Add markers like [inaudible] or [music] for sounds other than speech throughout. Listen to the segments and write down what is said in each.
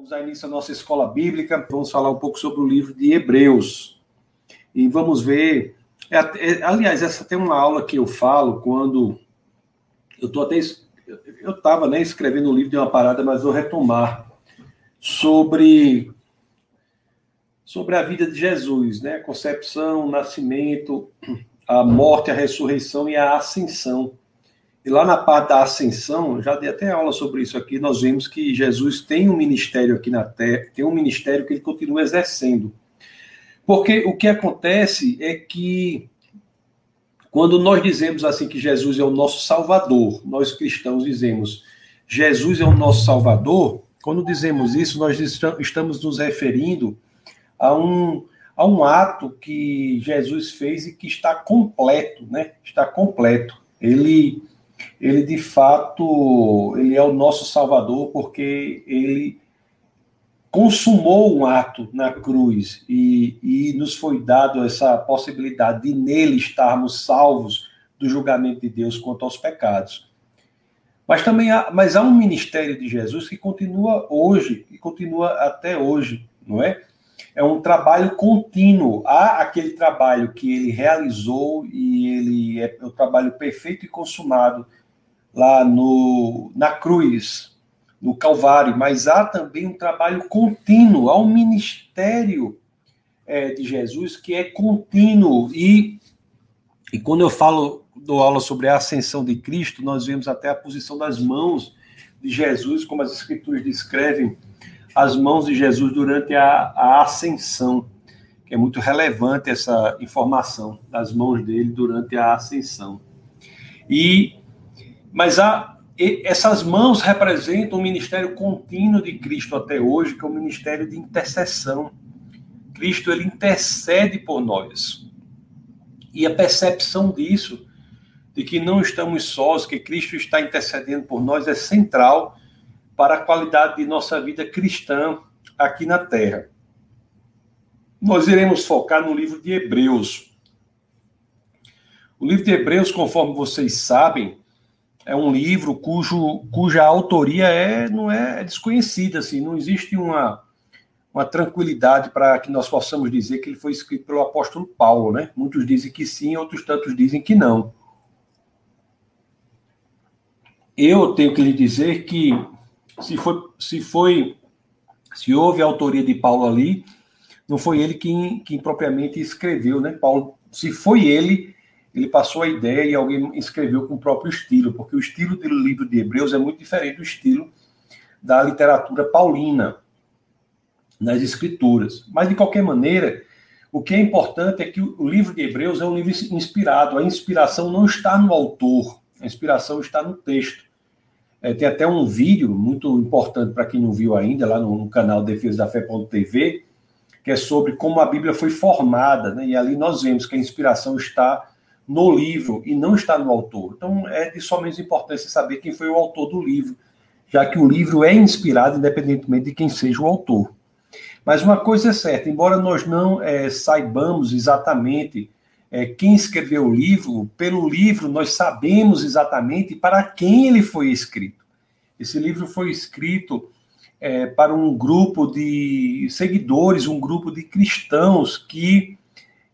Vamos dar início à nossa escola bíblica. Vamos falar um pouco sobre o livro de Hebreus. E vamos ver. É, é, aliás, essa tem uma aula que eu falo quando eu estou até. Eu estava né, escrevendo o um livro de uma parada, mas vou retomar sobre sobre a vida de Jesus, né? Concepção, nascimento, a morte, a ressurreição e a ascensão. E lá na parte da ascensão, já dei até aula sobre isso aqui, nós vemos que Jesus tem um ministério aqui na Terra, tem um ministério que ele continua exercendo. Porque o que acontece é que quando nós dizemos assim que Jesus é o nosso Salvador, nós cristãos dizemos Jesus é o nosso Salvador, quando dizemos isso, nós estamos nos referindo a um, a um ato que Jesus fez e que está completo, né? Está completo. Ele ele de fato ele é o nosso salvador porque ele consumou um ato na cruz e, e nos foi dado essa possibilidade de nele estarmos salvos do julgamento de Deus quanto aos pecados. Mas também há, mas há um ministério de Jesus que continua hoje e continua até hoje, não é? É um trabalho contínuo. Há aquele trabalho que ele realizou e ele é o trabalho perfeito e consumado lá no, na cruz, no Calvário, mas há também um trabalho contínuo, há um ministério é, de Jesus que é contínuo. E, e quando eu falo, dou aula sobre a ascensão de Cristo, nós vemos até a posição das mãos de Jesus, como as Escrituras descrevem as mãos de Jesus durante a, a ascensão, é muito relevante essa informação das mãos dele durante a ascensão. E mas a, essas mãos representam o ministério contínuo de Cristo até hoje, que é o ministério de intercessão. Cristo ele intercede por nós. E a percepção disso, de que não estamos sós, que Cristo está intercedendo por nós, é central para a qualidade de nossa vida cristã aqui na Terra. Nós iremos focar no livro de Hebreus. O livro de Hebreus, conforme vocês sabem, é um livro cujo, cuja autoria é, não é, é desconhecida, assim, não existe uma, uma tranquilidade para que nós possamos dizer que ele foi escrito pelo apóstolo Paulo, né? Muitos dizem que sim, outros tantos dizem que não. Eu tenho que lhe dizer que se foi, se foi, se houve autoria de Paulo ali, não foi ele quem, quem propriamente escreveu, né? Paulo, se foi ele, ele passou a ideia e alguém escreveu com o próprio estilo, porque o estilo do livro de Hebreus é muito diferente do estilo da literatura paulina nas escrituras. Mas, de qualquer maneira, o que é importante é que o livro de Hebreus é um livro inspirado. A inspiração não está no autor, a inspiração está no texto. É, tem até um vídeo muito importante para quem não viu ainda, lá no, no canal Defesa da Fé.tv, que é sobre como a Bíblia foi formada, né? e ali nós vemos que a inspiração está no livro e não está no autor. Então é de somente importância saber quem foi o autor do livro, já que o livro é inspirado independentemente de quem seja o autor. Mas uma coisa é certa, embora nós não é, saibamos exatamente é, quem escreveu o livro, pelo livro nós sabemos exatamente para quem ele foi escrito. Esse livro foi escrito é, para um grupo de seguidores, um grupo de cristãos que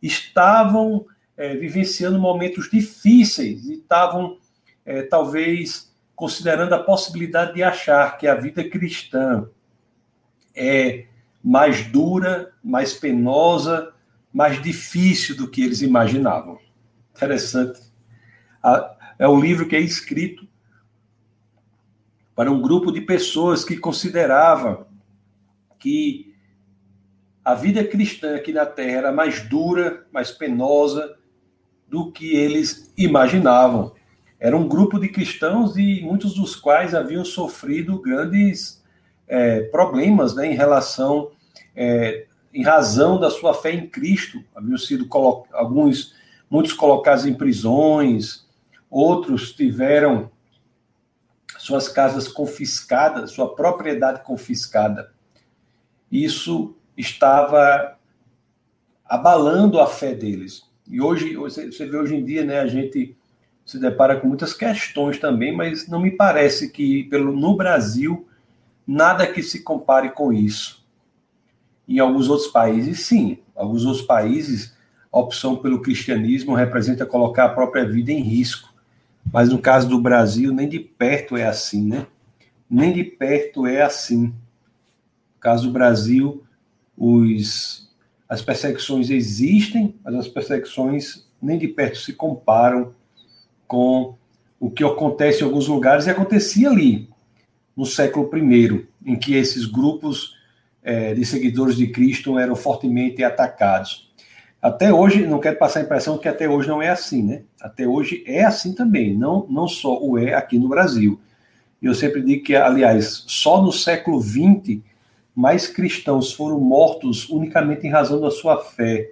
estavam é, vivenciando momentos difíceis e estavam, é, talvez, considerando a possibilidade de achar que a vida cristã é mais dura, mais penosa, mais difícil do que eles imaginavam. Interessante. É um livro que é escrito para um grupo de pessoas que considerava que a vida cristã aqui na Terra era mais dura, mais penosa, do que eles imaginavam. Era um grupo de cristãos e muitos dos quais haviam sofrido grandes é, problemas né, em relação, é, em razão da sua fé em Cristo. Haviam sido alguns, muitos colocados em prisões, outros tiveram suas casas confiscadas, sua propriedade confiscada. Isso estava abalando a fé deles. E hoje, você vê hoje em dia, né, a gente se depara com muitas questões também, mas não me parece que pelo no Brasil nada que se compare com isso. Em alguns outros países, sim. Alguns outros países, a opção pelo cristianismo representa colocar a própria vida em risco. Mas no caso do Brasil, nem de perto é assim, né? Nem de perto é assim. No caso do Brasil, os, as perseguições existem, mas as perseguições nem de perto se comparam com o que acontece em alguns lugares e acontecia ali, no século I, em que esses grupos é, de seguidores de Cristo eram fortemente atacados. Até hoje, não quero passar a impressão que até hoje não é assim, né? Até hoje é assim também, não, não só o é aqui no Brasil. Eu sempre digo que, aliás, só no século XX, mais cristãos foram mortos unicamente em razão da sua fé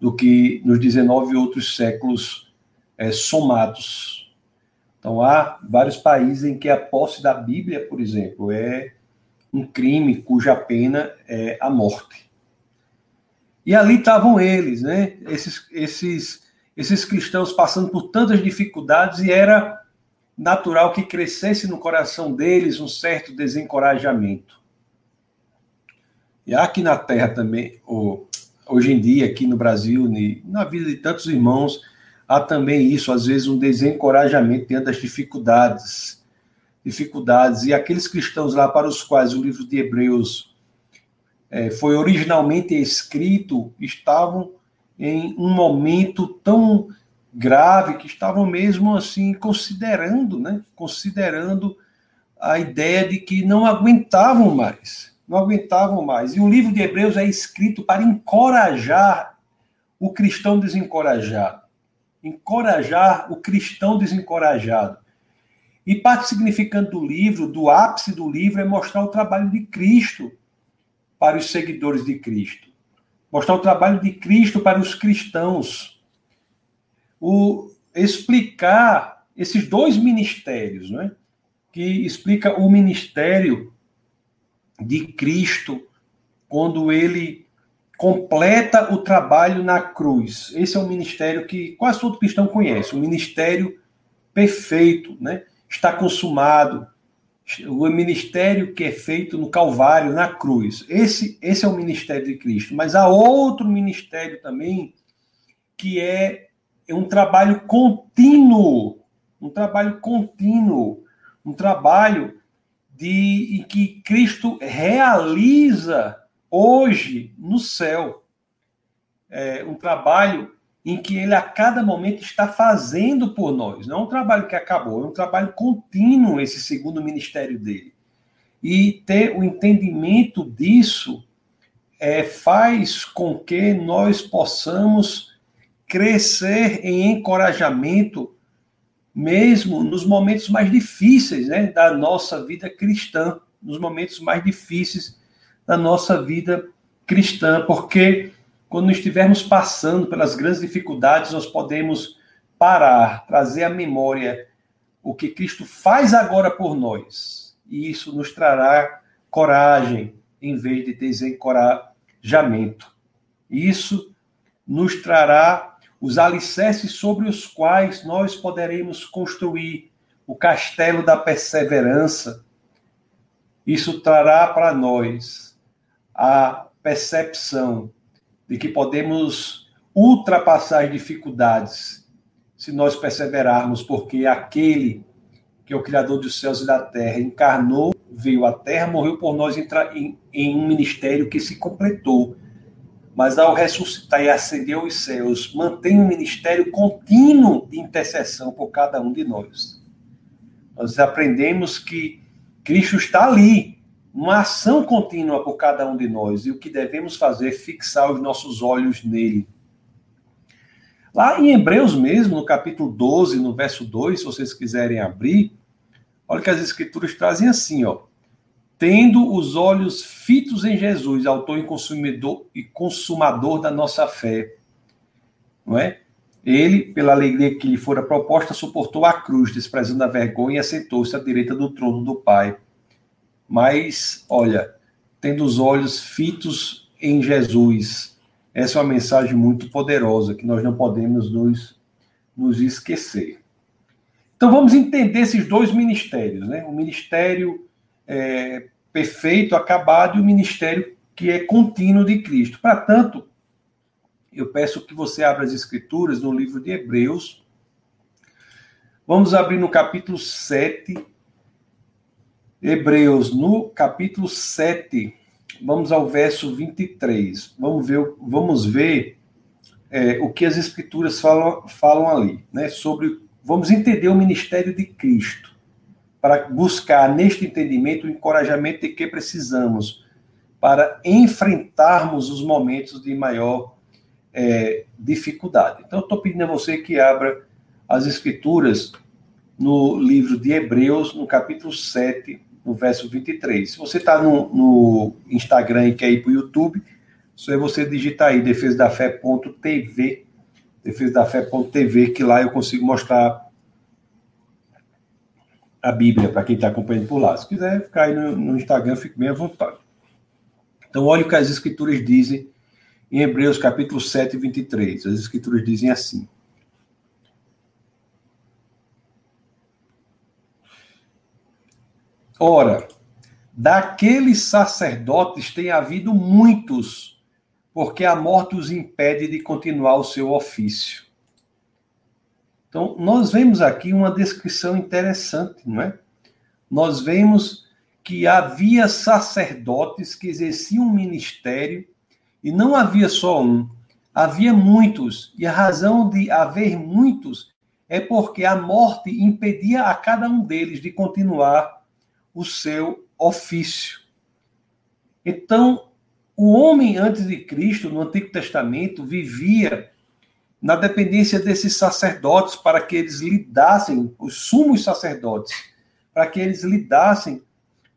do que nos 19 outros séculos é, somados. Então, há vários países em que a posse da Bíblia, por exemplo, é um crime cuja pena é a morte. E ali estavam eles, né? Esses, esses, esses cristãos passando por tantas dificuldades e era natural que crescesse no coração deles um certo desencorajamento. E aqui na Terra também, hoje em dia, aqui no Brasil, na vida de tantos irmãos, há também isso, às vezes, um desencorajamento diante das dificuldades. Dificuldades. E aqueles cristãos lá para os quais o livro de Hebreus é, foi originalmente escrito estavam em um momento tão grave que estavam mesmo assim considerando, né? Considerando a ideia de que não aguentavam mais, não aguentavam mais. E o livro de Hebreus é escrito para encorajar o cristão desencorajado encorajar o cristão desencorajado. E parte significante do livro, do ápice do livro, é mostrar o trabalho de Cristo para os seguidores de Cristo. Mostrar o trabalho de Cristo para os cristãos. O explicar esses dois ministérios, não é? Que explica o ministério de Cristo quando ele completa o trabalho na cruz. Esse é um ministério que quase todo cristão conhece, um ministério perfeito, né? Está consumado. O ministério que é feito no Calvário, na cruz. Esse, esse é o ministério de Cristo. Mas há outro ministério também que é, é um trabalho contínuo, um trabalho contínuo, um trabalho de em que Cristo realiza hoje no céu. É um trabalho em que ele a cada momento está fazendo por nós. Não é um trabalho que acabou, é um trabalho contínuo esse segundo ministério dele. E ter o entendimento disso é, faz com que nós possamos crescer em encorajamento, mesmo nos momentos mais difíceis né, da nossa vida cristã, nos momentos mais difíceis da nossa vida cristã, porque quando estivermos passando pelas grandes dificuldades, nós podemos parar, trazer à memória o que Cristo faz agora por nós. E isso nos trará coragem em vez de desencorajamento. Isso nos trará os alicerces sobre os quais nós poderemos construir o castelo da perseverança. Isso trará para nós a percepção de que podemos ultrapassar as dificuldades se nós perseverarmos, porque aquele que é o Criador dos céus e da terra encarnou, veio à terra, morreu por nós em, em, um ministério que se completou. Mas ao ressuscitar e ascender aos céus, mantém um ministério contínuo de intercessão por cada um de nós. Nós aprendemos que Cristo está ali, uma ação contínua por cada um de nós e o que devemos fazer é fixar os nossos olhos nele. Lá em Hebreus mesmo, no capítulo 12, no verso 2, se vocês quiserem abrir, olha que as escrituras trazem assim, ó. Tendo os olhos fitos em Jesus, autor e consumidor e consumador da nossa fé. Não é? Ele, pela alegria que lhe fora proposta, suportou a cruz, desprezando a vergonha e assentou-se à direita do trono do Pai. Mas, olha, tendo os olhos fitos em Jesus, essa é uma mensagem muito poderosa que nós não podemos nos, nos esquecer. Então vamos entender esses dois ministérios, né? O ministério é, perfeito, acabado e o ministério que é contínuo de Cristo. Para tanto, eu peço que você abra as escrituras no livro de Hebreus. Vamos abrir no capítulo 7. Hebreus, no capítulo 7, vamos ao verso 23. Vamos ver, vamos ver é, o que as escrituras falam, falam ali, né? Sobre. Vamos entender o ministério de Cristo, para buscar neste entendimento o encorajamento de que precisamos para enfrentarmos os momentos de maior é, dificuldade. Então, estou pedindo a você que abra as escrituras no livro de Hebreus, no capítulo 7, no verso 23. Se você está no, no, Instagram e quer ir para o YouTube, só é você digitar aí defesa da fé.tv, defesa da fé.tv, que lá eu consigo mostrar a Bíblia para quem está acompanhando por lá. Se quiser ficar aí no, no Instagram, fique bem à vontade. Então, olha o que as Escrituras dizem em Hebreus capítulo 7, 23. As Escrituras dizem assim. Ora, daqueles sacerdotes tem havido muitos, porque a morte os impede de continuar o seu ofício. Então, nós vemos aqui uma descrição interessante, não é? Nós vemos que havia sacerdotes que exerciam um ministério e não havia só um, havia muitos. E a razão de haver muitos é porque a morte impedia a cada um deles de continuar o seu ofício. Então, o homem antes de Cristo, no Antigo Testamento, vivia na dependência desses sacerdotes para que eles lidassem, os sumos sacerdotes, para que eles lidassem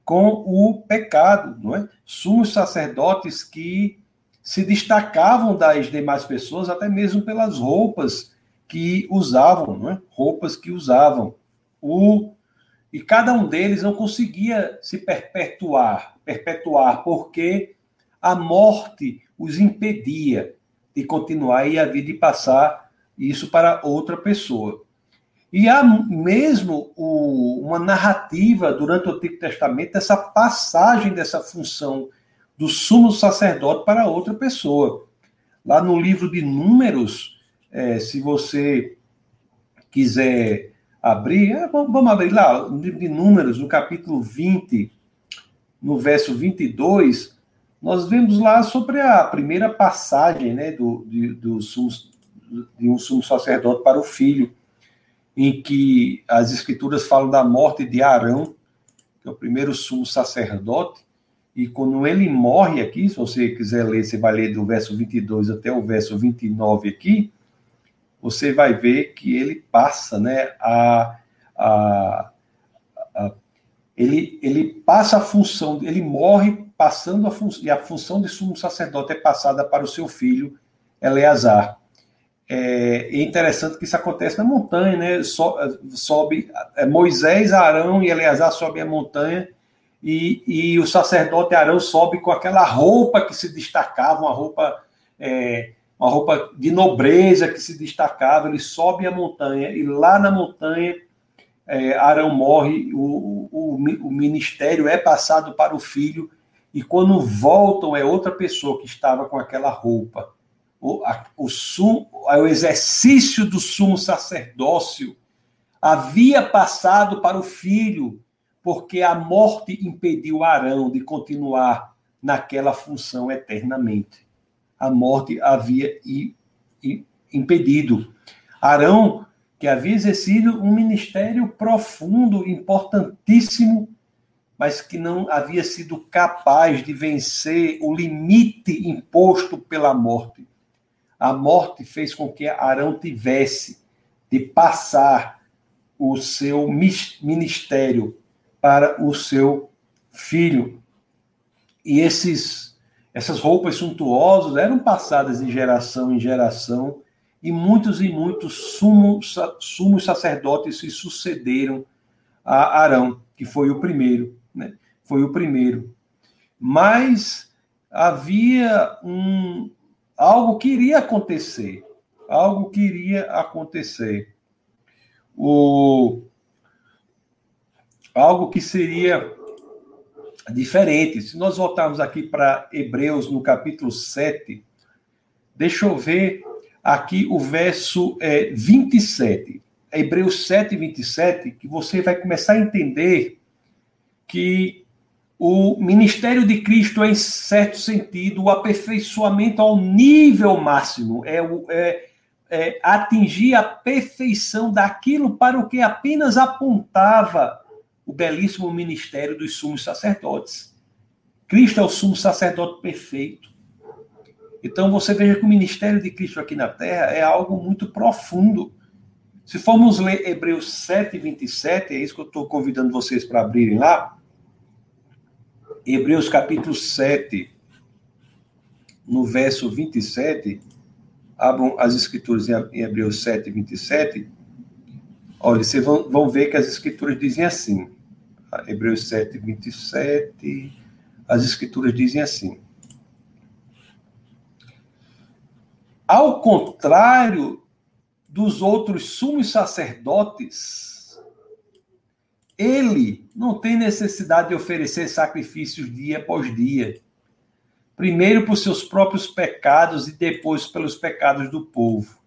com o pecado, não é? Sumos sacerdotes que se destacavam das demais pessoas, até mesmo pelas roupas que usavam, não é? Roupas que usavam. O e cada um deles não conseguia se perpetuar, perpetuar, porque a morte os impedia de continuar e a vida e passar isso para outra pessoa. E há mesmo o, uma narrativa durante o Antigo Testamento, essa passagem dessa função do sumo sacerdote para outra pessoa. Lá no livro de Números, é, se você quiser abrir, é, vamos abrir lá, no livro de Números, no capítulo 20, no verso 22, nós vemos lá sobre a primeira passagem né, do, de, do sumo, de um sumo sacerdote para o filho em que as escrituras falam da morte de Arão, que é o primeiro sumo sacerdote, e quando ele morre aqui, se você quiser ler, você vai ler do verso 22 até o verso 29 aqui, você vai ver que ele passa, né, a, a, a ele, ele passa a função, ele morre passando a função, e a função de sumo sacerdote é passada para o seu filho Eleazar. É, é interessante que isso acontece na montanha, né? So, sobe é, Moisés, Arão e Eleazar sobem a montanha e, e o sacerdote Arão sobe com aquela roupa que se destacava, uma roupa, é, uma roupa de nobreza que se destacava. Ele sobe a montanha e lá na montanha é, Arão morre, o, o, o ministério é passado para o filho e quando voltam é outra pessoa que estava com aquela roupa o, a, o, sum, o exercício do sumo sacerdócio havia passado para o filho, porque a morte impediu Arão de continuar naquela função eternamente. A morte havia impedido. Arão, que havia exercido um ministério profundo, importantíssimo, mas que não havia sido capaz de vencer o limite imposto pela morte a morte fez com que Arão tivesse de passar o seu ministério para o seu filho. E esses, essas roupas suntuosas eram passadas de geração em geração, e muitos e muitos sumos, sumos sacerdotes se sucederam a Arão, que foi o primeiro, né? Foi o primeiro. Mas havia um, algo que iria acontecer. Algo que iria acontecer. O, algo que seria diferente. Se nós voltarmos aqui para Hebreus, no capítulo 7, deixa eu ver aqui o verso é, 27. Hebreus 7, 27, que você vai começar a entender que o ministério de Cristo é, em certo sentido, o aperfeiçoamento ao nível máximo, é, é, é atingir a perfeição daquilo para o que apenas apontava o belíssimo ministério dos sumos sacerdotes. Cristo é o sumo sacerdote perfeito. Então você veja que o ministério de Cristo aqui na terra é algo muito profundo. Se formos ler Hebreus 7, 27, é isso que eu estou convidando vocês para abrirem lá. Hebreus capítulo 7, no verso 27, abram as escrituras em Hebreus 7, 27. Olha, vocês vão, vão ver que as escrituras dizem assim. Hebreus 7, 27. As escrituras dizem assim. Ao contrário dos outros sumos sacerdotes, ele não tem necessidade de oferecer sacrifícios dia após dia. Primeiro por seus próprios pecados e depois pelos pecados do povo.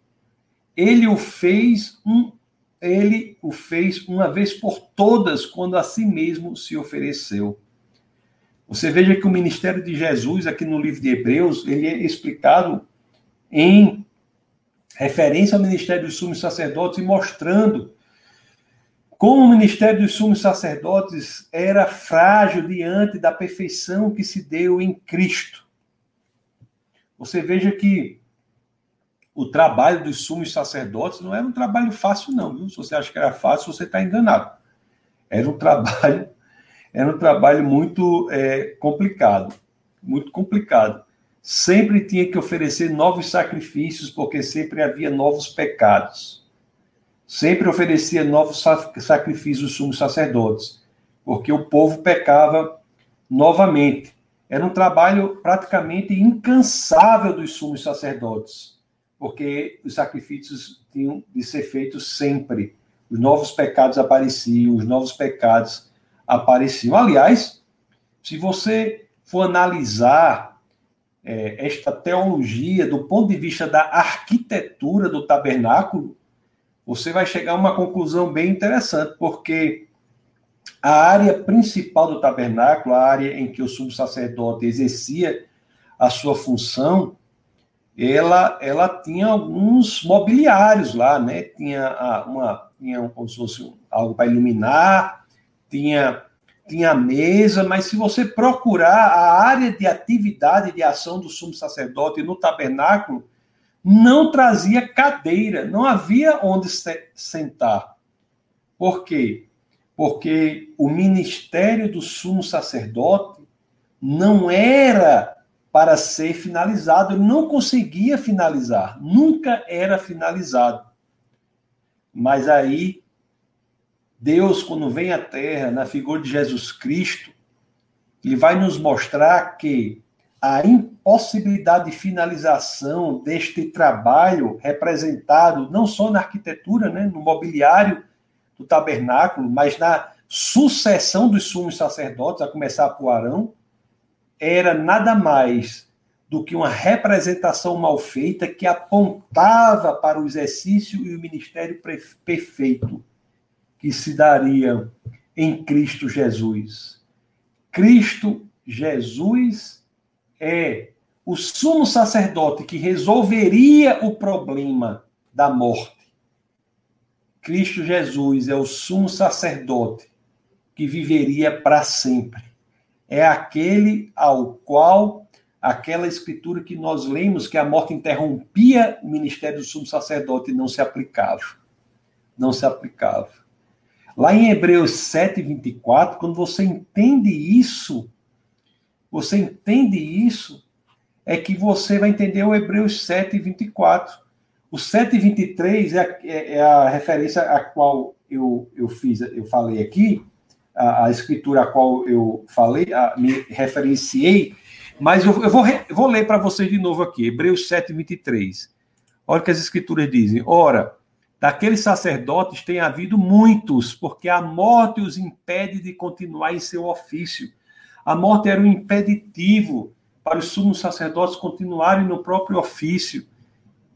Ele o fez um ele o fez uma vez por todas, quando a si mesmo se ofereceu. Você veja que o ministério de Jesus, aqui no livro de Hebreus, ele é explicado em referência ao ministério dos sumos sacerdotes e mostrando como o ministério dos sumos sacerdotes era frágil diante da perfeição que se deu em Cristo. Você veja que o trabalho dos sumos sacerdotes não era um trabalho fácil, não. Viu? Se você acha que era fácil, você está enganado. Era um trabalho, [laughs] era um trabalho muito é, complicado, muito complicado. Sempre tinha que oferecer novos sacrifícios, porque sempre havia novos pecados. Sempre oferecia novos sacrifícios os sumos sacerdotes, porque o povo pecava novamente. Era um trabalho praticamente incansável dos sumos sacerdotes porque os sacrifícios tinham de ser feitos sempre. Os novos pecados apareciam, os novos pecados apareciam. Aliás, se você for analisar é, esta teologia do ponto de vista da arquitetura do tabernáculo, você vai chegar a uma conclusão bem interessante, porque a área principal do tabernáculo, a área em que o sumo sacerdote exercia a sua função, ela, ela tinha alguns mobiliários lá, né? Tinha uma, tinha como se fosse algo para iluminar, tinha, tinha mesa, mas se você procurar a área de atividade de ação do sumo sacerdote no tabernáculo, não trazia cadeira, não havia onde se sentar. Por quê? Porque o ministério do sumo sacerdote não era para ser finalizado. Ele não conseguia finalizar, nunca era finalizado. Mas aí, Deus, quando vem à Terra, na figura de Jesus Cristo, ele vai nos mostrar que a impossibilidade de finalização deste trabalho representado não só na arquitetura, né, no mobiliário do tabernáculo, mas na sucessão dos sumos sacerdotes, a começar por Arão, era nada mais do que uma representação mal feita que apontava para o exercício e o ministério perfeito que se daria em Cristo Jesus. Cristo Jesus é o sumo sacerdote que resolveria o problema da morte. Cristo Jesus é o sumo sacerdote que viveria para sempre é aquele ao qual aquela escritura que nós lemos que a morte interrompia o ministério do sumo sacerdote não se aplicava. Não se aplicava. Lá em Hebreus 7, 24, quando você entende isso, você entende isso, é que você vai entender o Hebreus 7, 24. O 7, 23 é a, é, é a referência a qual eu, eu fiz, eu falei aqui, a, a escritura a qual eu falei, a, me referenciei, mas eu, eu vou, vou ler para vocês de novo aqui, Hebreus 7, 23. Olha o que as escrituras dizem. Ora, daqueles sacerdotes tem havido muitos, porque a morte os impede de continuar em seu ofício. A morte era um impeditivo para os sumos sacerdotes continuarem no próprio ofício.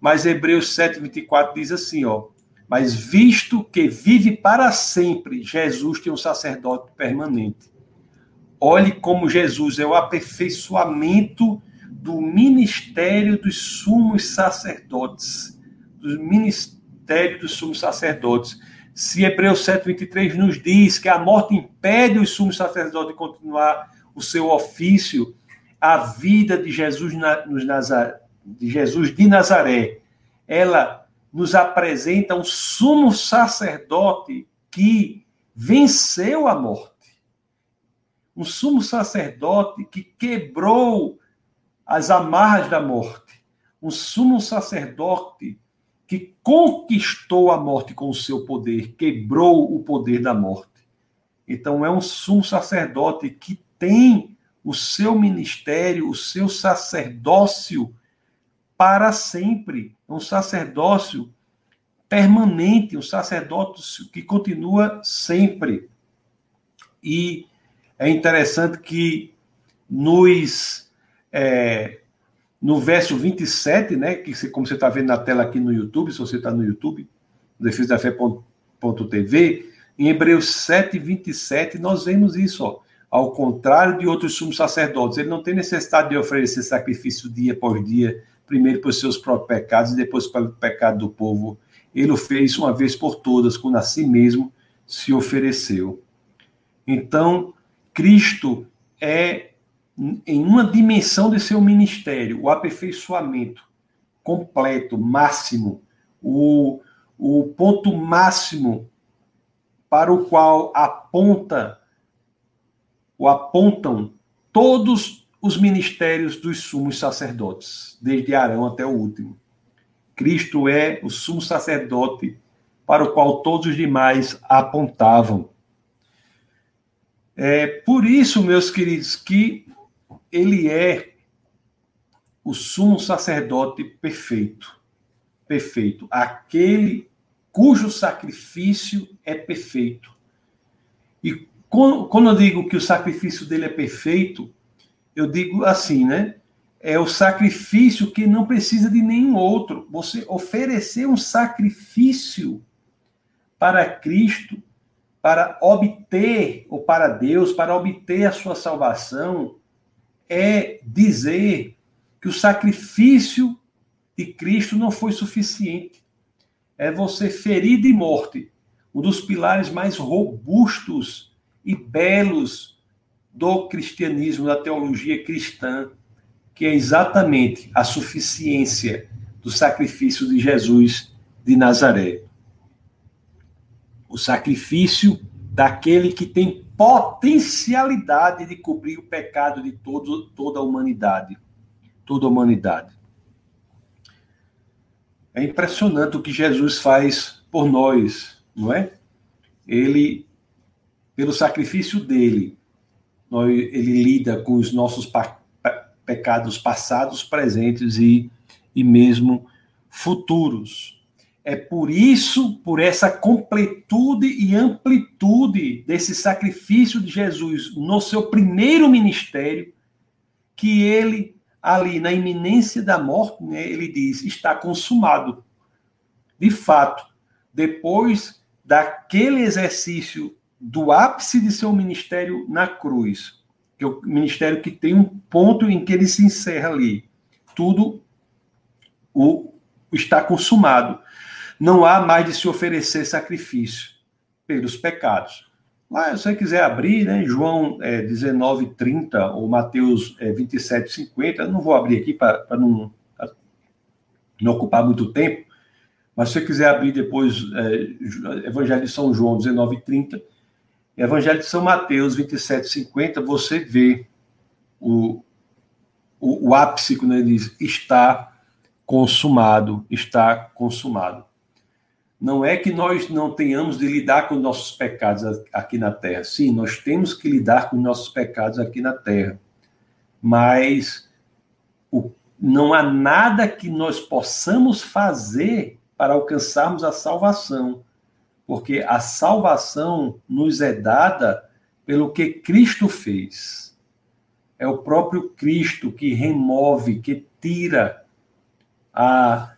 Mas Hebreus 7:24 diz assim, ó: "Mas visto que vive para sempre, Jesus tem um sacerdote permanente." Olhe como Jesus é o aperfeiçoamento do ministério dos sumos sacerdotes, do ministério dos sumos sacerdotes. Se Hebreus 7,23 nos diz que a morte impede os sumos sacerdotes de continuar o seu ofício, a vida de Jesus, de Jesus de Nazaré, ela nos apresenta um sumo sacerdote que venceu a morte. Um sumo sacerdote que quebrou as amarras da morte. Um sumo sacerdote que conquistou a morte com o seu poder, quebrou o poder da morte. Então, é um sumo sacerdote que tem o seu ministério, o seu sacerdócio para sempre. Um sacerdócio permanente, um sacerdócio que continua sempre. E é interessante que nos. É, no verso 27, né, que como você está vendo na tela aqui no YouTube, se você está no YouTube, defesafé.tv, em Hebreus 7, 27, nós vemos isso, ó. Ao contrário de outros sumos sacerdotes, ele não tem necessidade de oferecer sacrifício dia por dia, primeiro por seus próprios pecados e depois pelo pecado do povo. Ele o fez uma vez por todas, quando a si mesmo se ofereceu. Então, Cristo é em uma dimensão de seu ministério, o aperfeiçoamento completo, máximo, o, o ponto máximo para o qual aponta o apontam todos os ministérios dos sumos sacerdotes, desde Arão até o último. Cristo é o sumo sacerdote para o qual todos os demais apontavam. É por isso, meus queridos, que ele é o sumo sacerdote perfeito. Perfeito. Aquele cujo sacrifício é perfeito. E quando eu digo que o sacrifício dele é perfeito, eu digo assim, né? É o sacrifício que não precisa de nenhum outro. Você oferecer um sacrifício para Cristo, para obter, ou para Deus, para obter a sua salvação, é dizer que o sacrifício de Cristo não foi suficiente. É você ferir de morte um dos pilares mais robustos e belos do cristianismo, da teologia cristã, que é exatamente a suficiência do sacrifício de Jesus de Nazaré. O sacrifício daquele que tem potencialidade de cobrir o pecado de todo, toda a humanidade. Toda a humanidade. É impressionante o que Jesus faz por nós, não é? Ele pelo sacrifício dele, ele lida com os nossos pecados passados, presentes e, e mesmo futuros. É por isso, por essa completude e amplitude desse sacrifício de Jesus no seu primeiro ministério, que ele, ali na iminência da morte, né, ele diz: está consumado. De fato, depois daquele exercício do ápice de seu ministério na cruz, que é o ministério que tem um ponto em que ele se encerra ali. Tudo o, está consumado. Não há mais de se oferecer sacrifício pelos pecados. Lá, se você quiser abrir, né, João é, 19, 30 ou Mateus é, 27, 50, eu não vou abrir aqui para não, não ocupar muito tempo, mas se você quiser abrir depois é, Evangelho de São João 19, 30, Evangelho de São Mateus 27, 50, você vê o, o, o ápice quando ele diz está consumado, está consumado. Não é que nós não tenhamos de lidar com nossos pecados aqui na terra. Sim, nós temos que lidar com nossos pecados aqui na terra. Mas o, não há nada que nós possamos fazer para alcançarmos a salvação porque a salvação nos é dada pelo que Cristo fez. é o próprio Cristo que remove, que tira a,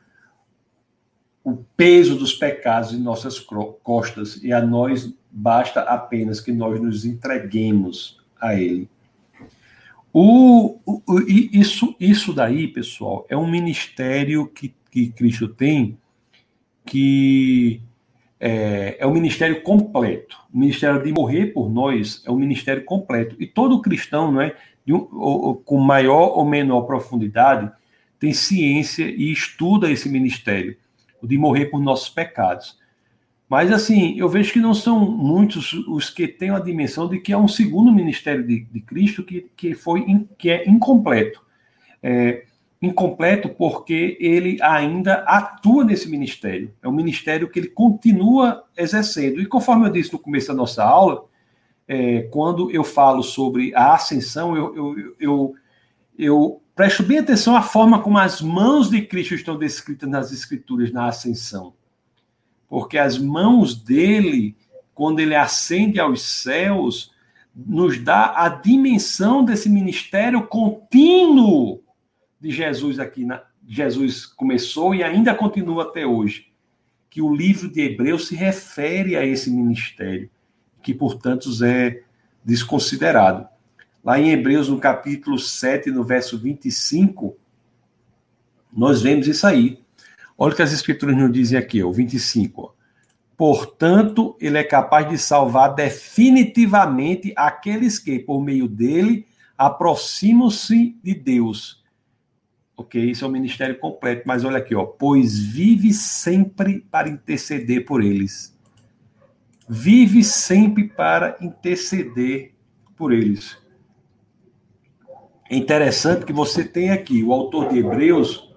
o peso dos pecados em nossas costas e a nós basta apenas que nós nos entreguemos a Ele. O, o, isso, isso daí, pessoal, é um ministério que, que Cristo tem que é, é ministério completo. O ministério de morrer por nós é um ministério completo. E todo cristão, não é, um, ou, com maior ou menor profundidade, tem ciência e estuda esse ministério, o de morrer por nossos pecados. Mas, assim, eu vejo que não são muitos os que têm a dimensão de que é um segundo ministério de, de Cristo que, que, foi, que é incompleto. É, incompleto porque ele ainda atua nesse ministério. É um ministério que ele continua exercendo. E conforme eu disse no começo da nossa aula, é, quando eu falo sobre a ascensão, eu, eu, eu, eu presto bem atenção à forma como as mãos de Cristo estão descritas nas Escrituras na ascensão porque as mãos dele, quando ele ascende aos céus, nos dá a dimensão desse ministério contínuo de Jesus aqui. Na, Jesus começou e ainda continua até hoje. Que o livro de Hebreus se refere a esse ministério, que, portanto, é desconsiderado. Lá em Hebreus, no capítulo 7, no verso 25, nós vemos isso aí. Olha o que as escrituras nos dizem aqui, o 25. Portanto, ele é capaz de salvar definitivamente aqueles que, por meio dele, aproximam-se de Deus. Ok? Isso é um ministério completo, mas olha aqui, ó. Pois vive sempre para interceder por eles. Vive sempre para interceder por eles. É interessante que você tem aqui o autor de Hebreus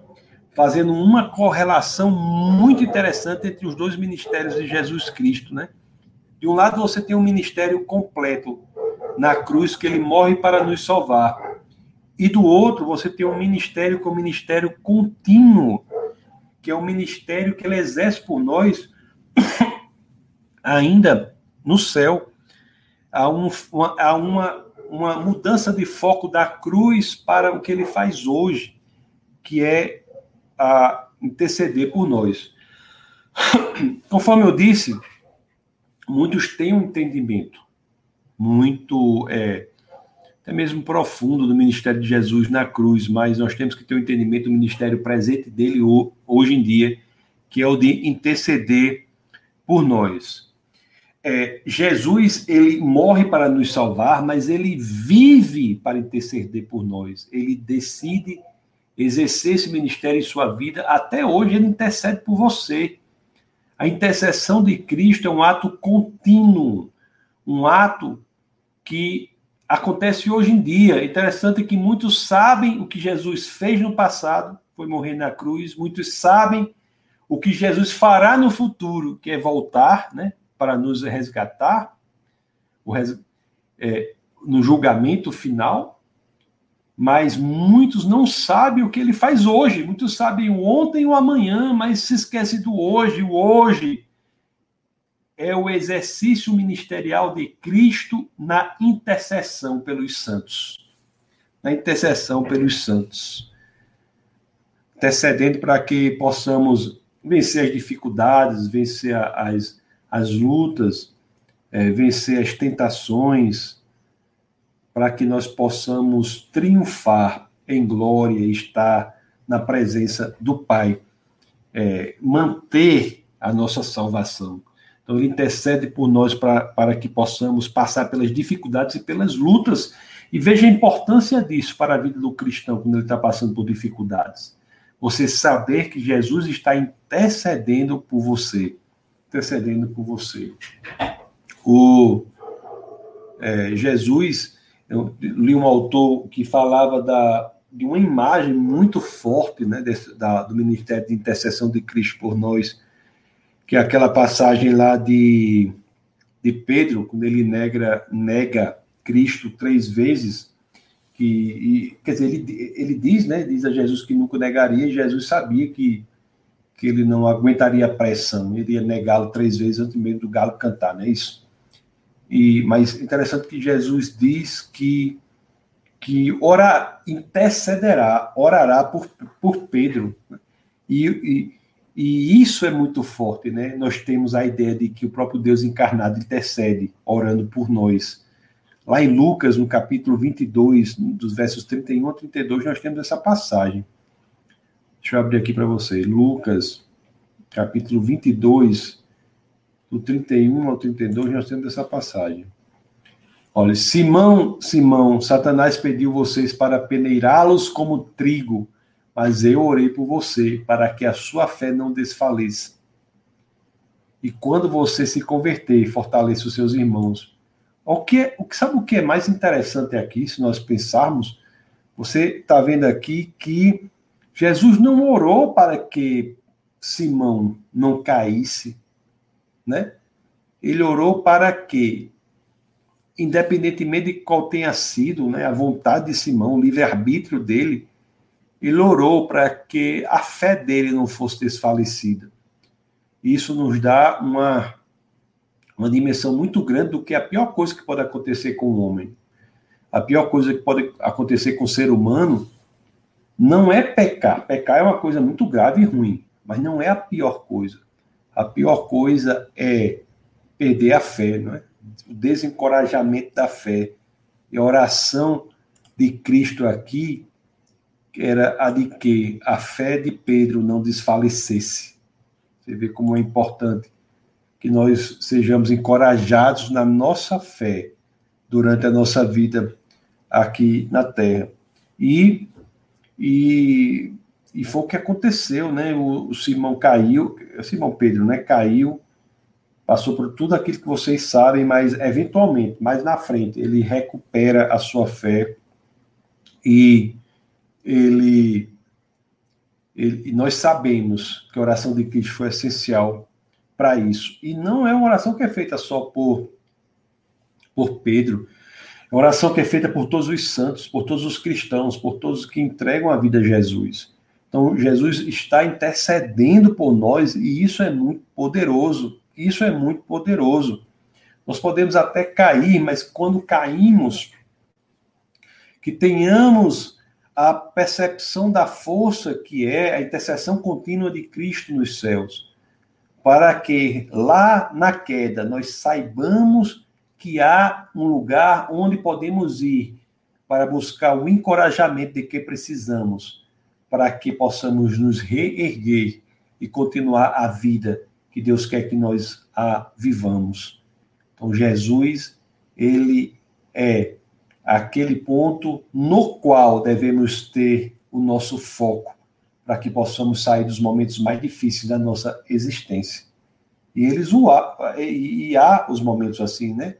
fazendo uma correlação muito interessante entre os dois ministérios de Jesus Cristo, né? De um lado você tem um ministério completo na cruz que ele morre para nos salvar. E do outro você tem um ministério que é um ministério contínuo, que é um ministério que ele exerce por nós [coughs] ainda no céu. Há, um, uma, há uma, uma mudança de foco da cruz para o que ele faz hoje, que é a interceder por nós. [coughs] Conforme eu disse, muitos têm um entendimento muito, é, até mesmo profundo do ministério de Jesus na cruz, mas nós temos que ter um entendimento do ministério presente dele hoje em dia, que é o de interceder por nós. É, Jesus, ele morre para nos salvar, mas ele vive para interceder por nós. Ele decide exercer esse ministério em sua vida, até hoje ele intercede por você. A intercessão de Cristo é um ato contínuo, um ato que acontece hoje em dia. Interessante que muitos sabem o que Jesus fez no passado, foi morrer na cruz, muitos sabem o que Jesus fará no futuro, que é voltar, né, para nos resgatar, res... é, no julgamento final, mas muitos não sabem o que ele faz hoje. Muitos sabem o ontem e o amanhã, mas se esquece do hoje. O hoje é o exercício ministerial de Cristo na intercessão pelos santos. Na intercessão pelos santos. Intercedendo para que possamos vencer as dificuldades, vencer as, as lutas, é, vencer as tentações, para que nós possamos triunfar em glória e estar na presença do Pai, é, manter a nossa salvação. Então, ele intercede por nós pra, para que possamos passar pelas dificuldades e pelas lutas. E veja a importância disso para a vida do cristão quando ele está passando por dificuldades. Você saber que Jesus está intercedendo por você. Intercedendo por você. O é, Jesus eu li um autor que falava da, de uma imagem muito forte né, desse, da, do Ministério de Intercessão de Cristo por nós, que é aquela passagem lá de, de Pedro, quando ele nega, nega Cristo três vezes, que, e, quer dizer, ele, ele diz, né, diz a Jesus que nunca negaria, e Jesus sabia que, que ele não aguentaria a pressão, ele ia negá-lo três vezes antes mesmo do galo cantar, não é isso? E, mas interessante que Jesus diz que que ora, intercederá, orará por, por Pedro. E, e, e, isso é muito forte, né? Nós temos a ideia de que o próprio Deus encarnado intercede, orando por nós. Lá em Lucas, no capítulo 22, dos versos 31 a 32, nós temos essa passagem. Deixa eu abrir aqui para você. Lucas, capítulo 22, do 31 ao 32, nós temos essa passagem. Olha, Simão, Simão, Satanás pediu vocês para peneirá-los como trigo, mas eu orei por você, para que a sua fé não desfaleça. E quando você se converter, fortaleça os seus irmãos. O que, o que sabe o que é mais interessante aqui, se nós pensarmos? Você está vendo aqui que Jesus não orou para que Simão não caísse, né? Ele orou para que independentemente de qual tenha sido né, a vontade de Simão, o livre-arbítrio dele, ele orou para que a fé dele não fosse desfalecida. Isso nos dá uma, uma dimensão muito grande do que é a pior coisa que pode acontecer com o homem. A pior coisa que pode acontecer com o ser humano não é pecar. Pecar é uma coisa muito grave e ruim, mas não é a pior coisa. A pior coisa é perder a fé, não é? o desencorajamento da fé. E a oração de Cristo aqui era a de que a fé de Pedro não desfalecesse. Você vê como é importante que nós sejamos encorajados na nossa fé durante a nossa vida aqui na Terra. E, e, e foi o que aconteceu, né? O, o Simão caiu, Simão Pedro, né? Caiu passou por tudo aquilo que vocês sabem, mas eventualmente, mais na frente, ele recupera a sua fé e ele, ele nós sabemos que a oração de Cristo foi essencial para isso. E não é uma oração que é feita só por por Pedro, é uma oração que é feita por todos os santos, por todos os cristãos, por todos que entregam a vida a Jesus. Então, Jesus está intercedendo por nós e isso é muito poderoso. Isso é muito poderoso. Nós podemos até cair, mas quando caímos, que tenhamos a percepção da força que é a intercessão contínua de Cristo nos céus, para que lá na queda nós saibamos que há um lugar onde podemos ir para buscar o encorajamento de que precisamos, para que possamos nos reerguer e continuar a vida que Deus quer que nós a vivamos. Então, Jesus, ele é aquele ponto no qual devemos ter o nosso foco para que possamos sair dos momentos mais difíceis da nossa existência. E eles o há, e há os momentos assim, né?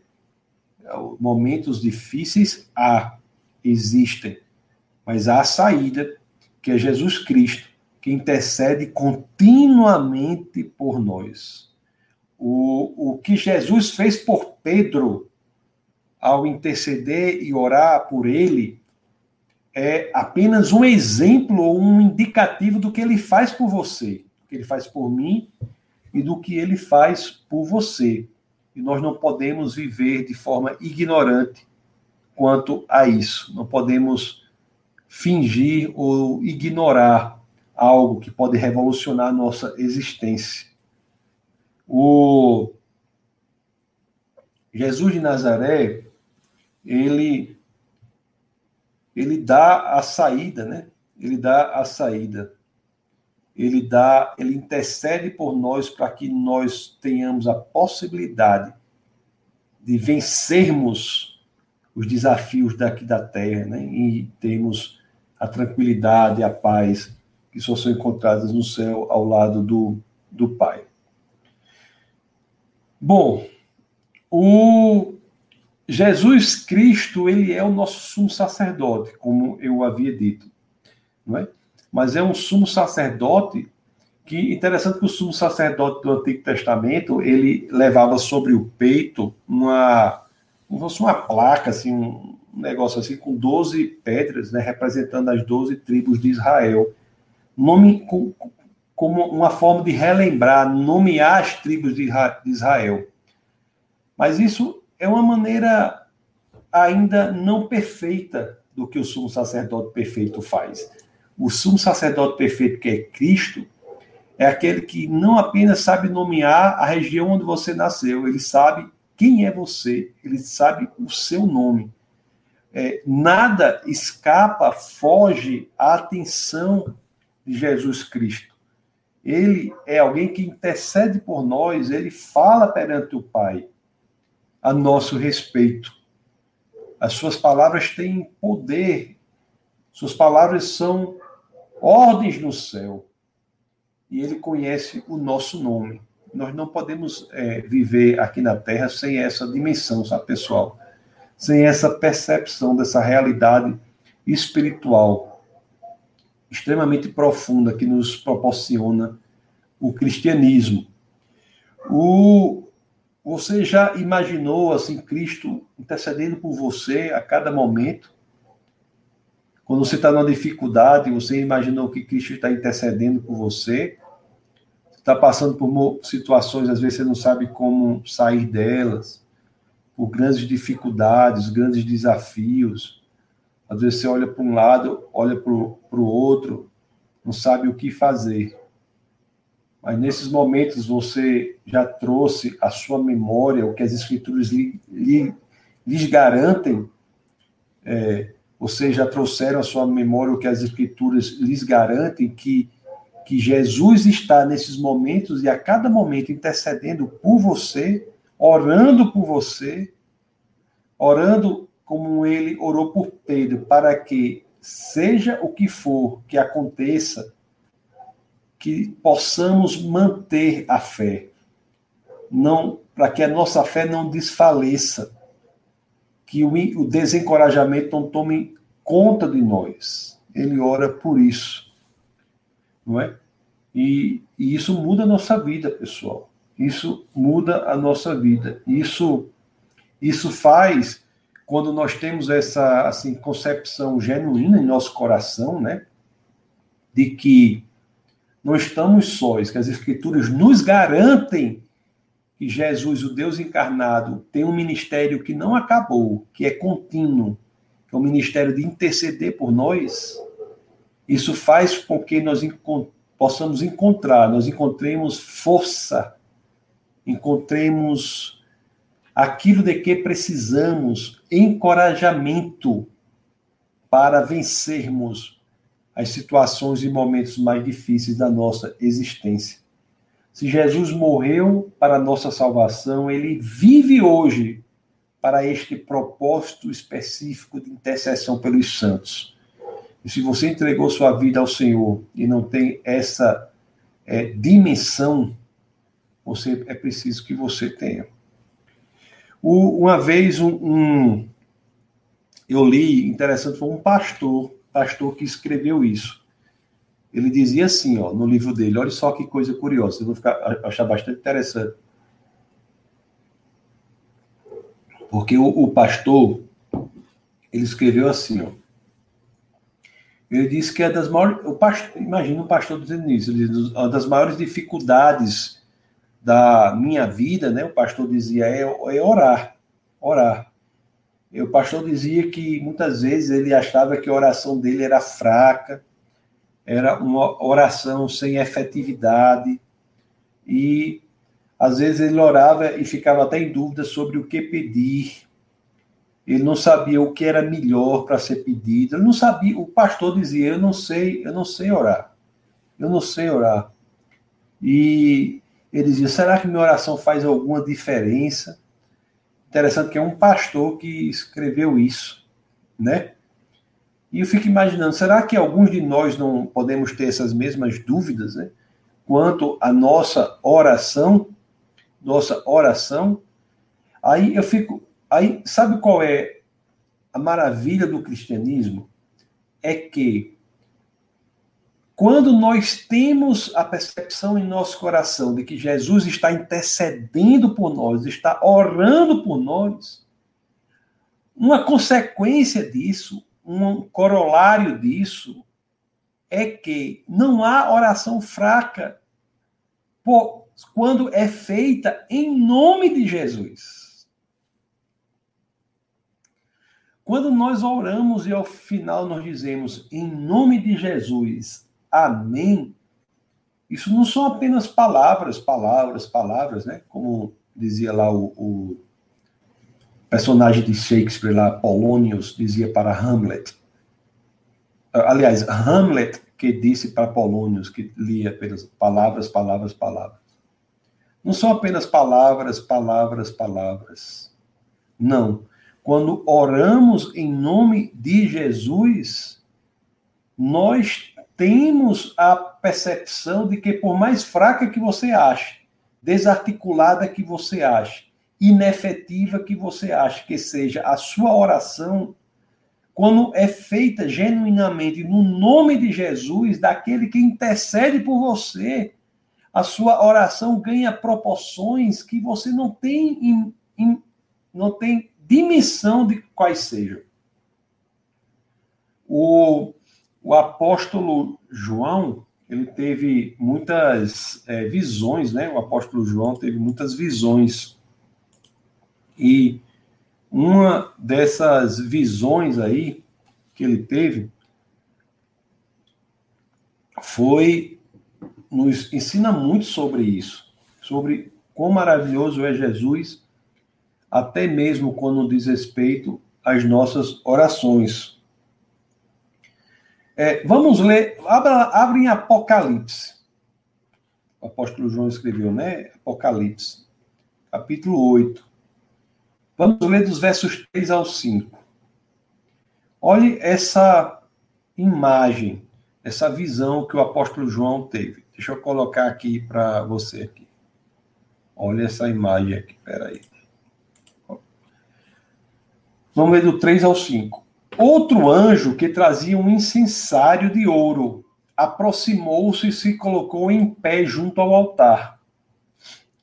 Momentos difíceis há, existem, mas há a saída, que é Jesus Cristo, que intercede continuamente por nós. O, o que Jesus fez por Pedro, ao interceder e orar por ele, é apenas um exemplo ou um indicativo do que ele faz por você, do que ele faz por mim e do que ele faz por você. E nós não podemos viver de forma ignorante quanto a isso. Não podemos fingir ou ignorar algo que pode revolucionar a nossa existência. O Jesus de Nazaré, ele ele dá a saída, né? Ele dá a saída. Ele dá, ele intercede por nós para que nós tenhamos a possibilidade de vencermos os desafios daqui da terra, né? E termos a tranquilidade, a paz que só são encontradas no céu ao lado do, do Pai. Bom, o Jesus Cristo, ele é o nosso sumo sacerdote, como eu havia dito, não é? Mas é um sumo sacerdote que interessante que o sumo sacerdote do Antigo Testamento, ele levava sobre o peito uma como fosse uma placa assim, um negócio assim com 12 pedras, né, representando as 12 tribos de Israel nome, como uma forma de relembrar, nomear as tribos de Israel. Mas isso é uma maneira ainda não perfeita do que o sumo sacerdote perfeito faz. O sumo sacerdote perfeito, que é Cristo, é aquele que não apenas sabe nomear a região onde você nasceu, ele sabe quem é você, ele sabe o seu nome. É, nada escapa, foge à atenção de Jesus Cristo. Ele é alguém que intercede por nós, ele fala perante o Pai a nosso respeito. As suas palavras têm poder, suas palavras são ordens no céu. E ele conhece o nosso nome. Nós não podemos é, viver aqui na Terra sem essa dimensão, sabe, pessoal? Sem essa percepção dessa realidade espiritual extremamente profunda que nos proporciona o cristianismo. O, você já imaginou assim Cristo intercedendo por você a cada momento? Quando você está numa dificuldade, você imaginou que Cristo está intercedendo por você? Está passando por situações, às vezes você não sabe como sair delas, por grandes dificuldades, grandes desafios. Às vezes você olha para um lado, olha para o outro, não sabe o que fazer. Mas nesses momentos você já trouxe à sua memória o que as Escrituras lhe, lhe, lhes garantem. É, vocês já trouxeram à sua memória o que as Escrituras lhes garantem, que, que Jesus está nesses momentos e a cada momento intercedendo por você, orando por você, orando como ele orou por Pedro, para que seja o que for que aconteça, que possamos manter a fé, não para que a nossa fé não desfaleça, que o, o desencorajamento não tome conta de nós. Ele ora por isso, não é? E, e isso muda a nossa vida, pessoal. Isso muda a nossa vida. Isso isso faz quando nós temos essa assim concepção genuína em nosso coração, né, de que não estamos sós, que as Escrituras nos garantem que Jesus, o Deus encarnado, tem um ministério que não acabou, que é contínuo, que é o ministério de interceder por nós. Isso faz com que nós possamos encontrar, nós encontremos força, encontremos aquilo de que precisamos, encorajamento para vencermos as situações e momentos mais difíceis da nossa existência. Se Jesus morreu para a nossa salvação, ele vive hoje para este propósito específico de intercessão pelos santos. E se você entregou sua vida ao Senhor e não tem essa é, dimensão, você é preciso que você tenha. O, uma vez um, um, eu li, interessante, foi um pastor pastor que escreveu isso. Ele dizia assim, ó, no livro dele, olha só que coisa curiosa, vocês vão ficar, achar bastante interessante. Porque o, o pastor, ele escreveu assim, ó. Ele disse que é das maiores. O pastor, imagina um pastor dizendo isso. Ele diz, uma das maiores dificuldades da minha vida, né? O pastor dizia é, é orar, orar. E o pastor dizia que muitas vezes ele achava que a oração dele era fraca, era uma oração sem efetividade, e às vezes ele orava e ficava até em dúvida sobre o que pedir. Ele não sabia o que era melhor para ser pedido. Ele não sabia. O pastor dizia: "Eu não sei, eu não sei orar. Eu não sei orar". E ele dizia: "Será que minha oração faz alguma diferença?" Interessante que é um pastor que escreveu isso, né? E eu fico imaginando, será que alguns de nós não podemos ter essas mesmas dúvidas, né? Quanto à nossa oração, nossa oração? Aí eu fico, aí sabe qual é a maravilha do cristianismo? É que quando nós temos a percepção em nosso coração de que Jesus está intercedendo por nós, está orando por nós, uma consequência disso, um corolário disso, é que não há oração fraca quando é feita em nome de Jesus. quando nós oramos e ao final nós dizemos em nome de Jesus, amém, isso não são apenas palavras, palavras, palavras, né? Como dizia lá o, o personagem de Shakespeare lá, Polônios, dizia para Hamlet. Aliás, Hamlet que disse para Polônios, que lia apenas palavras, palavras, palavras. Não são apenas palavras, palavras, palavras. Não. Quando oramos em nome de Jesus, nós temos a percepção de que, por mais fraca que você ache, desarticulada que você ache, inefetiva que você ache que seja a sua oração, quando é feita genuinamente no nome de Jesus, daquele que intercede por você, a sua oração ganha proporções que você não tem, em, em, não tem dimissão de quais sejam. O, o apóstolo João, ele teve muitas é, visões, né? O apóstolo João teve muitas visões. E uma dessas visões aí que ele teve foi nos ensina muito sobre isso, sobre quão maravilhoso é Jesus, até mesmo quando diz respeito às nossas orações. É, vamos ler, abra, em Apocalipse. O apóstolo João escreveu, né? Apocalipse, capítulo 8. Vamos ler dos versos 3 ao 5. Olhe essa imagem, essa visão que o apóstolo João teve. Deixa eu colocar aqui para você aqui. Olha essa imagem aqui, peraí. Vamos ver do 3 ao 5. Outro anjo que trazia um incensário de ouro aproximou-se e se colocou em pé junto ao altar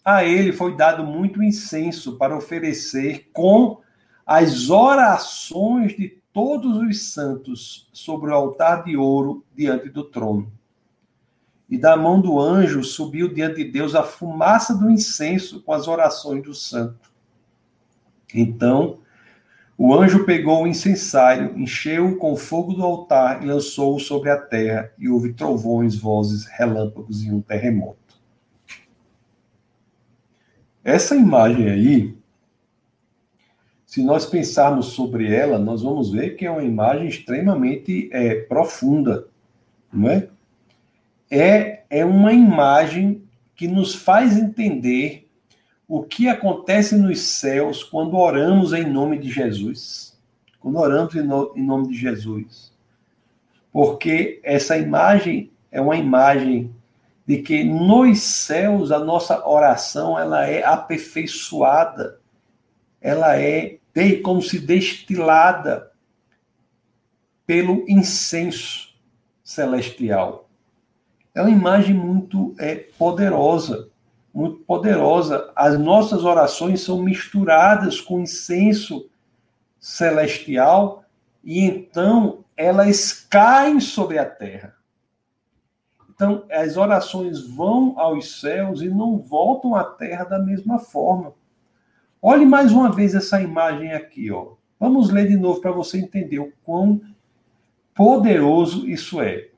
a ele foi dado muito incenso para oferecer com as orações de todos os santos sobre o altar de ouro diante do trono. E da mão do anjo subiu diante de Deus a fumaça do incenso com as orações do santo. Então, o anjo pegou o incensário, encheu-o com o fogo do altar e lançou-o sobre a terra, e houve trovões, vozes, relâmpagos e um terremoto. Essa imagem aí, se nós pensarmos sobre ela, nós vamos ver que é uma imagem extremamente é, profunda, não é? é? É uma imagem que nos faz entender o que acontece nos céus quando oramos em nome de Jesus. Quando oramos em nome de Jesus. Porque essa imagem é uma imagem de que nos céus a nossa oração ela é aperfeiçoada, ela é como se destilada pelo incenso celestial. É uma imagem muito é, poderosa, muito poderosa. As nossas orações são misturadas com incenso celestial e então elas caem sobre a terra. Então, as orações vão aos céus e não voltam à terra da mesma forma. Olhe mais uma vez essa imagem aqui, ó. Vamos ler de novo para você entender o quão poderoso isso é.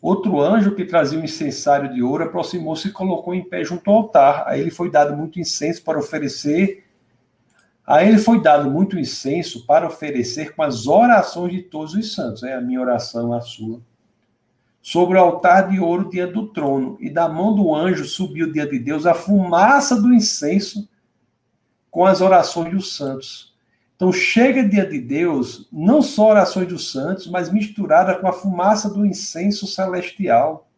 Outro anjo que trazia um incensário de ouro aproximou-se e colocou em pé junto ao altar. A ele foi dado muito incenso para oferecer. A ele foi dado muito incenso para oferecer com as orações de todos os santos. É a minha oração, a sua sobre o altar de ouro diante do trono, e da mão do anjo subiu diante de Deus a fumaça do incenso com as orações dos santos. Então chega diante de Deus não só orações dos santos, mas misturada com a fumaça do incenso celestial.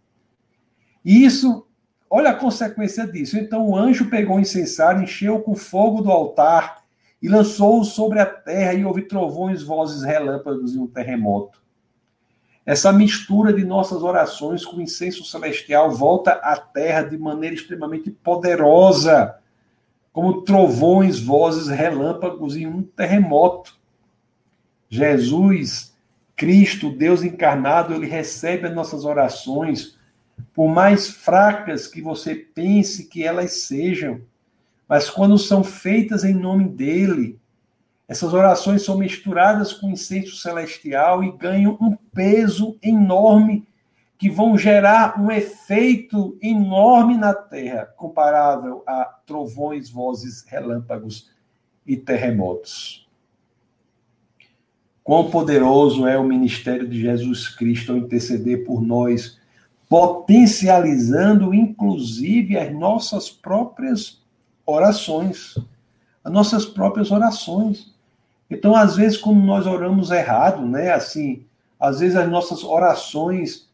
E isso, olha a consequência disso. Então o anjo pegou o incensário, encheu com fogo do altar e lançou-o sobre a terra, e houve trovões, vozes, relâmpagos e um terremoto. Essa mistura de nossas orações com o incenso celestial volta à terra de maneira extremamente poderosa, como trovões, vozes, relâmpagos e um terremoto. Jesus, Cristo, Deus encarnado, ele recebe as nossas orações, por mais fracas que você pense que elas sejam, mas quando são feitas em nome dele, Essas orações são misturadas com incenso celestial e ganham um peso enorme que vão gerar um efeito enorme na terra, comparável a trovões, vozes, relâmpagos e terremotos. Quão poderoso é o ministério de Jesus Cristo ao interceder por nós, potencializando inclusive as nossas próprias orações, as nossas próprias orações. Então, às vezes, quando nós oramos errado, né? Assim, às vezes as nossas orações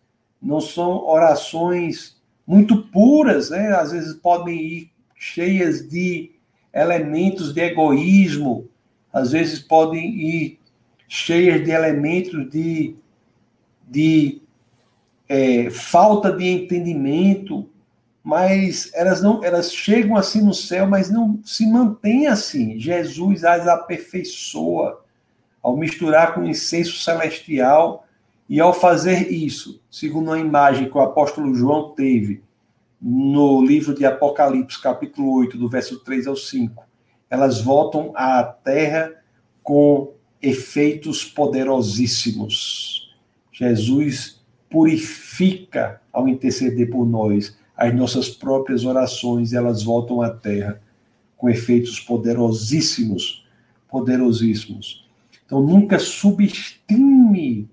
não são orações muito puras, né? Às vezes podem ir cheias de elementos de egoísmo, às vezes podem ir cheias de elementos de, de é, falta de entendimento, mas elas não elas chegam assim no céu, mas não se mantém assim. Jesus as aperfeiçoa ao misturar com o incenso celestial e ao fazer isso, segundo a imagem que o apóstolo João teve no livro de Apocalipse, capítulo 8, do verso 3 ao 5, elas voltam à terra com efeitos poderosíssimos. Jesus purifica ao interceder por nós as nossas próprias orações, elas voltam à terra com efeitos poderosíssimos, poderosíssimos. Então nunca subestime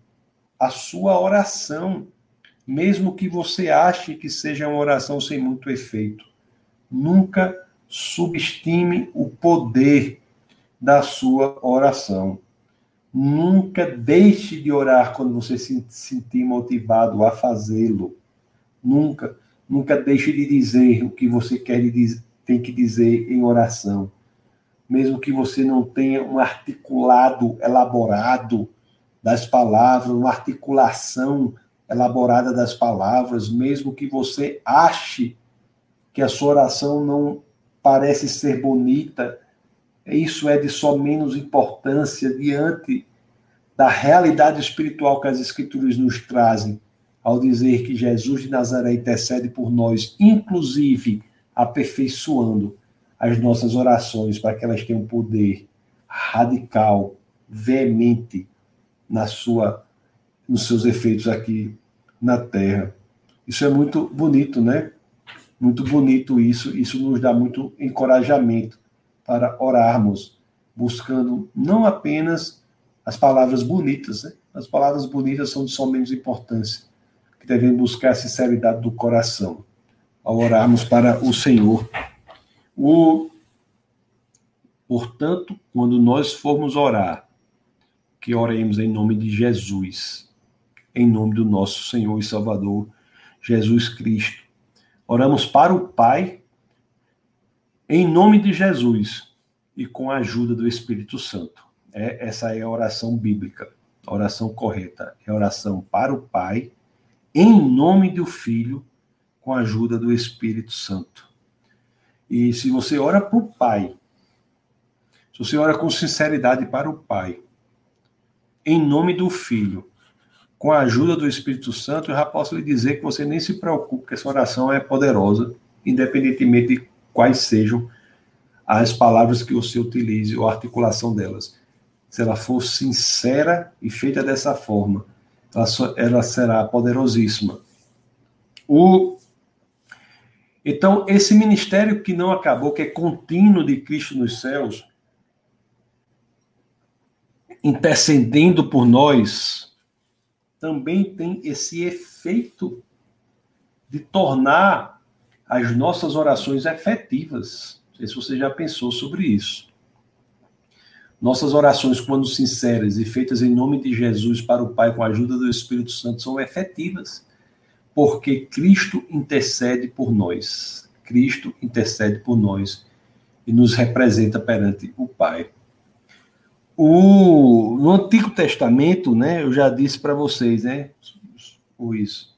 a sua oração, mesmo que você ache que seja uma oração sem muito efeito. Nunca subestime o poder da sua oração. Nunca deixe de orar quando você se sentir motivado a fazê-lo. Nunca. Nunca deixe de dizer o que você quer dizer, tem que dizer em oração. Mesmo que você não tenha um articulado elaborado das palavras, uma articulação elaborada das palavras, mesmo que você ache que a sua oração não parece ser bonita, isso é de só menos importância diante da realidade espiritual que as Escrituras nos trazem ao dizer que Jesus de Nazaré intercede por nós, inclusive aperfeiçoando as nossas orações para que elas tenham poder radical, veemente na sua nos seus efeitos aqui na terra. Isso é muito bonito, né? Muito bonito isso, isso nos dá muito encorajamento para orarmos, buscando não apenas as palavras bonitas, né? As palavras bonitas são de só menos importância, que devem buscar a sinceridade do coração ao orarmos para o Senhor. O, portanto, quando nós formos orar, que oremos em nome de Jesus, em nome do nosso Senhor e Salvador Jesus Cristo. Oramos para o Pai, em nome de Jesus e com a ajuda do Espírito Santo. É, essa é a oração bíblica, a oração correta. É a oração para o Pai, em nome do Filho, com a ajuda do Espírito Santo. E se você ora para o Pai, se você ora com sinceridade para o Pai, em nome do Filho, com a ajuda do Espírito Santo, eu já posso lhe dizer que você nem se preocupe, que essa oração é poderosa, independentemente de quais sejam as palavras que você utilize ou a articulação delas. Se ela for sincera e feita dessa forma, ela, só, ela será poderosíssima. O, então, esse ministério que não acabou, que é contínuo de Cristo nos céus, intercedendo por nós, também tem esse efeito de tornar as nossas orações efetivas. Não sei se você já pensou sobre isso. Nossas orações, quando sinceras e feitas em nome de Jesus para o Pai com a ajuda do Espírito Santo, são efetivas, porque Cristo intercede por nós. Cristo intercede por nós e nos representa perante o Pai. O, no Antigo Testamento, né, eu já disse para vocês, né, os,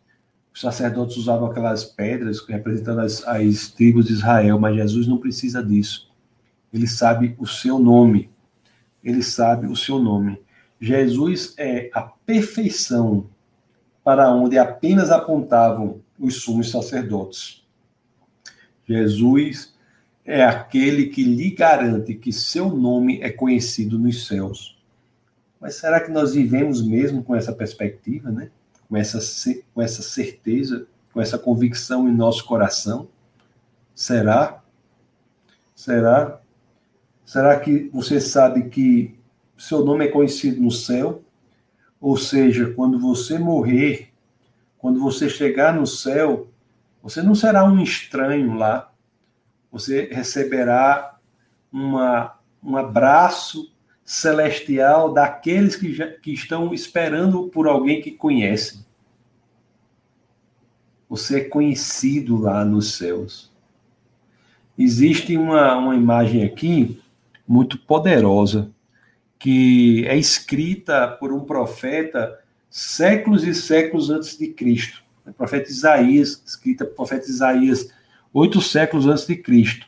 os sacerdotes usavam aquelas pedras representando as, as tribos de Israel, mas Jesus não precisa disso. Ele sabe o seu nome. Ele sabe o seu nome. Jesus é a perfeição para onde apenas apontavam os sumos sacerdotes. Jesus é aquele que lhe garante que seu nome é conhecido nos céus. Mas será que nós vivemos mesmo com essa perspectiva, né? com, essa, com essa certeza, com essa convicção em nosso coração? Será? Será? Será que você sabe que seu nome é conhecido no céu? Ou seja, quando você morrer, quando você chegar no céu, você não será um estranho lá. Você receberá uma, um abraço celestial daqueles que, já, que estão esperando por alguém que conhecem. Você é conhecido lá nos céus. Existe uma, uma imagem aqui muito poderosa que é escrita por um profeta séculos e séculos antes de Cristo. O profeta Isaías, escrita por profeta Isaías, oito séculos antes de Cristo.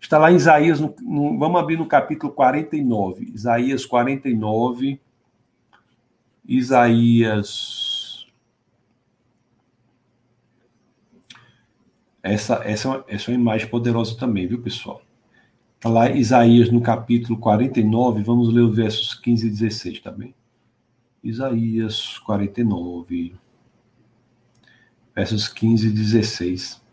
Está lá em Isaías, no, no, vamos abrir no capítulo 49. Isaías 49. Isaías. Essa, essa, essa é uma imagem poderosa também, viu, pessoal? Está lá Isaías no capítulo 49, vamos ler os versos 15 e 16 também. Isaías 49, versos 15 e 16.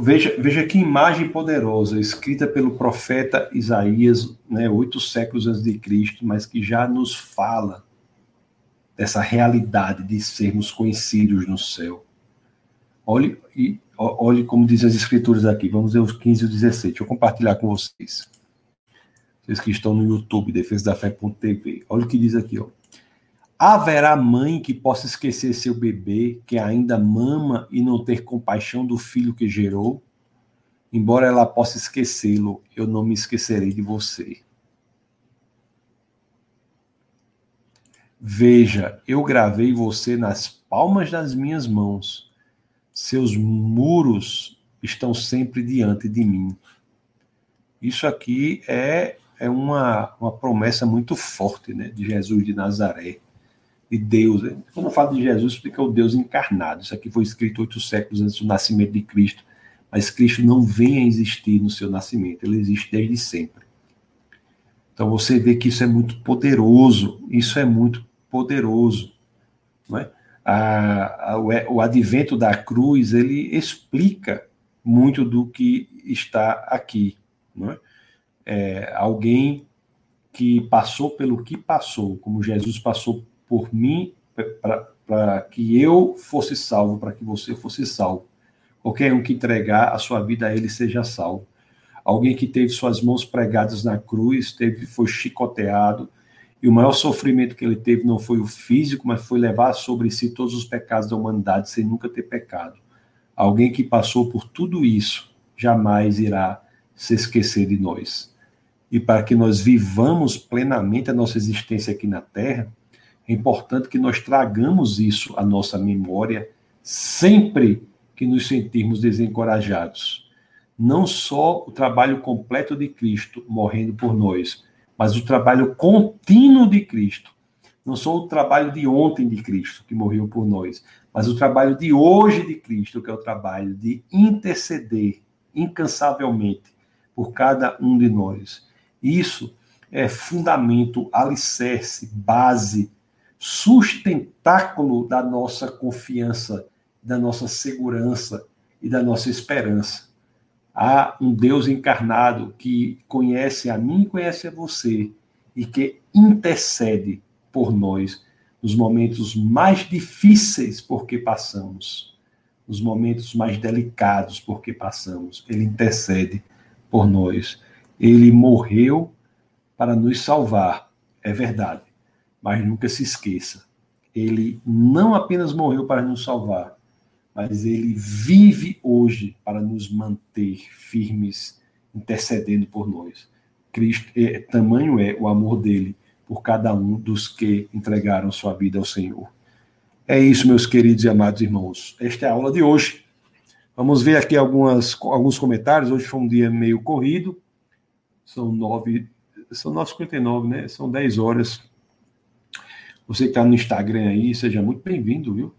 Veja, veja que imagem poderosa, escrita pelo profeta Isaías, né, oito séculos antes de Cristo, mas que já nos fala dessa realidade de sermos conhecidos no céu. Olhe, e, olhe como dizem as escrituras aqui, vamos ver os 15 e 16. Deixa eu compartilhar com vocês. Vocês que estão no YouTube, defesa da fé.tv. Olha o que diz aqui, ó. Haverá mãe que possa esquecer seu bebê, que ainda mama e não ter compaixão do filho que gerou? Embora ela possa esquecê-lo, eu não me esquecerei de você. Veja, eu gravei você nas palmas das minhas mãos. Seus muros estão sempre diante de mim. Isso aqui é, é uma, uma promessa muito forte né, de Jesus de Nazaré de Deus. Eu falo de Jesus, explica o Deus encarnado. Isso aqui foi escrito oito séculos antes do nascimento de Cristo. Mas Cristo não vem a existir no seu nascimento, ele existe desde sempre. Então você vê que isso é muito poderoso, isso é muito poderoso. Não é? a, a, o, o advento da cruz, ele explica muito do que está aqui. Não é? É, alguém que passou pelo que passou, como Jesus passou por mim, para que eu fosse salvo, para que você fosse salvo. Qualquer um que entregar a sua vida a ele seja salvo. Alguém que teve suas mãos pregadas na cruz, teve, foi chicoteado, e o maior sofrimento que ele teve não foi o físico, mas foi levar sobre si todos os pecados da humanidade sem nunca ter pecado. Alguém que passou por tudo isso jamais irá se esquecer de nós. E para que nós vivamos plenamente a nossa existência aqui na Terra, é importante que nós tragamos isso à nossa memória sempre que nos sentirmos desencorajados. Não só o trabalho completo de Cristo morrendo por nós, mas o trabalho contínuo de Cristo. Não só o trabalho de ontem de Cristo, que morreu por nós, mas o trabalho de hoje de Cristo, que é o trabalho de interceder incansavelmente por cada um de nós. Isso é fundamento, alicerce, base sustentáculo da nossa confiança, da nossa segurança e da nossa esperança. Há um Deus encarnado que conhece a mim conhece a você e que intercede por nós nos momentos mais difíceis porque passamos, nos momentos mais delicados porque passamos. Ele intercede por nós. Ele morreu para nos salvar, é verdade mas nunca se esqueça, ele não apenas morreu para nos salvar, mas ele vive hoje para nos manter firmes, intercedendo por nós. Cristo, é, tamanho é o amor dele por cada um dos que entregaram sua vida ao Senhor. É isso, meus queridos e amados irmãos. Esta é a aula de hoje. Vamos ver aqui algumas, alguns comentários. Hoje foi um dia meio corrido. São nove, são 9h59, né? São 10 horas você que está no Instagram aí, seja muito bem-vindo, viu?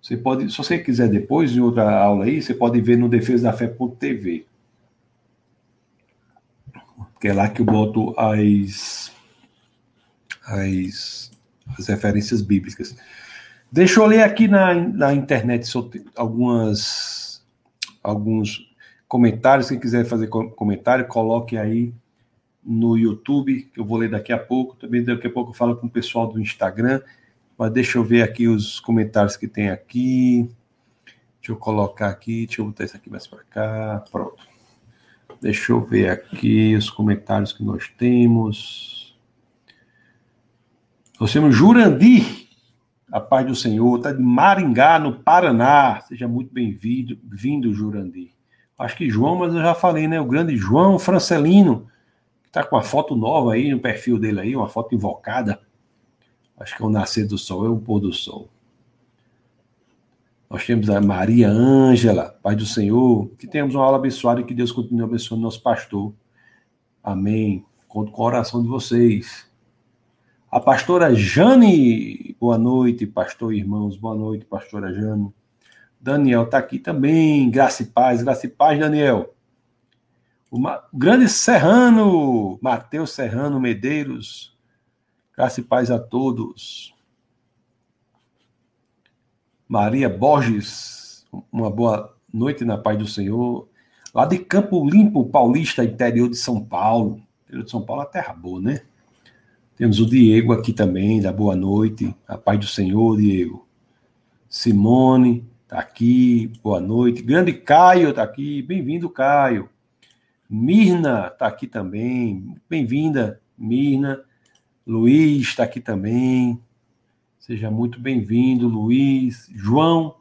Você pode, se você quiser depois, em outra aula aí, você pode ver no defesadafé.tv. Que é lá que eu boto as, as, as referências bíblicas. Deixa eu ler aqui na, na internet algumas, alguns comentários. Quem quiser fazer comentário, coloque aí no YouTube, que eu vou ler daqui a pouco. Também daqui a pouco eu falo com o pessoal do Instagram. Mas deixa eu ver aqui os comentários que tem aqui. Deixa eu colocar aqui, deixa eu botar isso aqui mais para cá. Pronto. Deixa eu ver aqui os comentários que nós temos. Nós temos Jurandir, a paz do Senhor, está de Maringá, no Paraná. Seja muito bem-vindo, vindo, Jurandir. Acho que João, mas eu já falei, né? O grande João Francelino, está com uma foto nova aí no perfil dele aí, uma foto invocada. Acho que é o nascer do sol, é o pôr do sol. Nós temos a Maria Ângela, Pai do Senhor. Que tenhamos uma aula abençoada e que Deus continue abençoando nosso pastor. Amém. Conto com a oração de vocês. A pastora Jane, boa noite, pastor irmãos, boa noite, pastora Jane. Daniel está aqui também, graça e paz, graça e paz, Daniel. O grande Serrano, Mateus Serrano Medeiros, Graça e paz a todos. Maria Borges, uma boa noite na paz do Senhor. Lá de Campo Limpo, Paulista, interior de São Paulo. Interior de São Paulo é terra boa, né? Temos o Diego aqui também, da boa noite. A paz do Senhor, Diego. Simone, tá aqui, boa noite. Grande Caio tá aqui, bem-vindo, Caio. Mirna tá aqui também, bem-vinda, Mirna. Luiz está aqui também. Seja muito bem-vindo, Luiz. João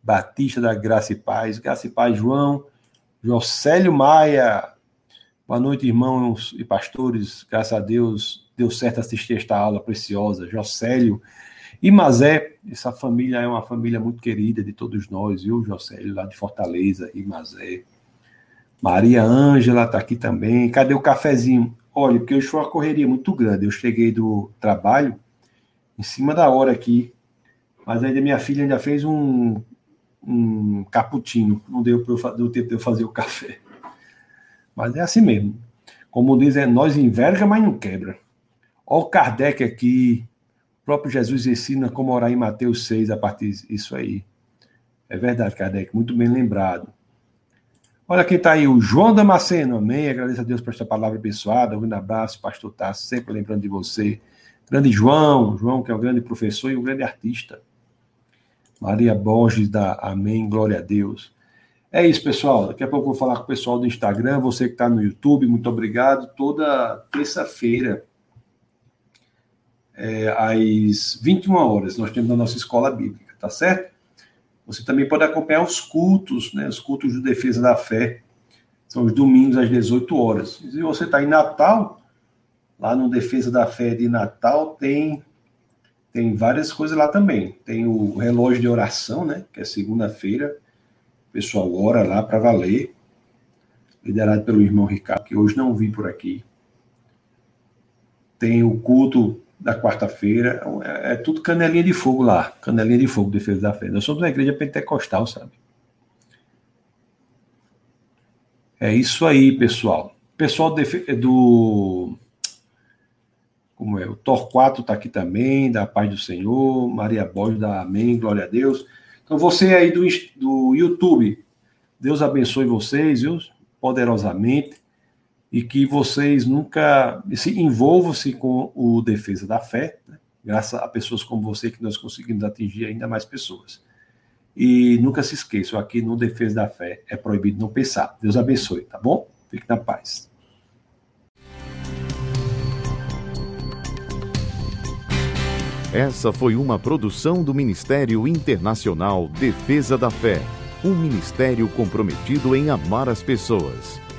Batista da Graça e Paz. Graça e Paz, João. Jocélio Maia. Boa noite, irmãos e pastores. Graças a Deus, deu certo assistir esta aula preciosa. Jocélio e Mazé. Essa família é uma família muito querida de todos nós, viu, Jocélio, lá de Fortaleza e Mazé. Maria Ângela está aqui também. Cadê o cafezinho? Olha, porque hoje foi uma correria muito grande. Eu cheguei do trabalho em cima da hora aqui, mas ainda minha filha ainda fez um, um cappuccino. Não deu, eu, tempo de eu fazer o café. Mas é assim mesmo. Como dizem, é, nós enverga, mas não quebra. Olha o Kardec aqui. O próprio Jesus ensina como orar em Mateus 6 a partir disso aí. É verdade, Kardec, muito bem lembrado. Olha quem está aí, o João Damasceno, amém. Agradeço a Deus por esta palavra abençoada. Um abraço, pastor Tassi, sempre lembrando de você. Grande João, João, que é um grande professor e um grande artista. Maria Borges, da Amém, glória a Deus. É isso, pessoal. Daqui a pouco eu vou falar com o pessoal do Instagram, você que está no YouTube, muito obrigado. Toda terça-feira, é, às 21 horas, nós temos a nossa escola bíblica, tá certo? Você também pode acompanhar os cultos, né, os cultos de defesa da fé. São os domingos às 18 horas. E se você está em Natal, lá no Defesa da Fé de Natal, tem tem várias coisas lá também. Tem o relógio de oração, né, que é segunda-feira. O pessoal ora lá para valer. Liderado pelo irmão Ricardo, que hoje não vi por aqui. Tem o culto da quarta-feira. É, é, tudo canelinha de fogo lá. Canelinha de fogo, defesa da fé. Nós somos uma igreja pentecostal, sabe? É isso aí, pessoal. Pessoal do. Como é? O Torquato está aqui também, da paz do Senhor. Maria Borges, da Amém, glória a Deus. Então, você aí do, do YouTube, Deus abençoe vocês, viu? Poderosamente e que vocês nunca se envolvam-se com o defesa da fé, né? graças a pessoas como você que nós conseguimos atingir ainda mais pessoas. E nunca se esqueçam, aqui no Defesa da Fé é proibido não pensar. Deus abençoe, tá bom? Fique na paz. Essa foi uma produção do Ministério Internacional Defesa da Fé, um ministério comprometido em amar as pessoas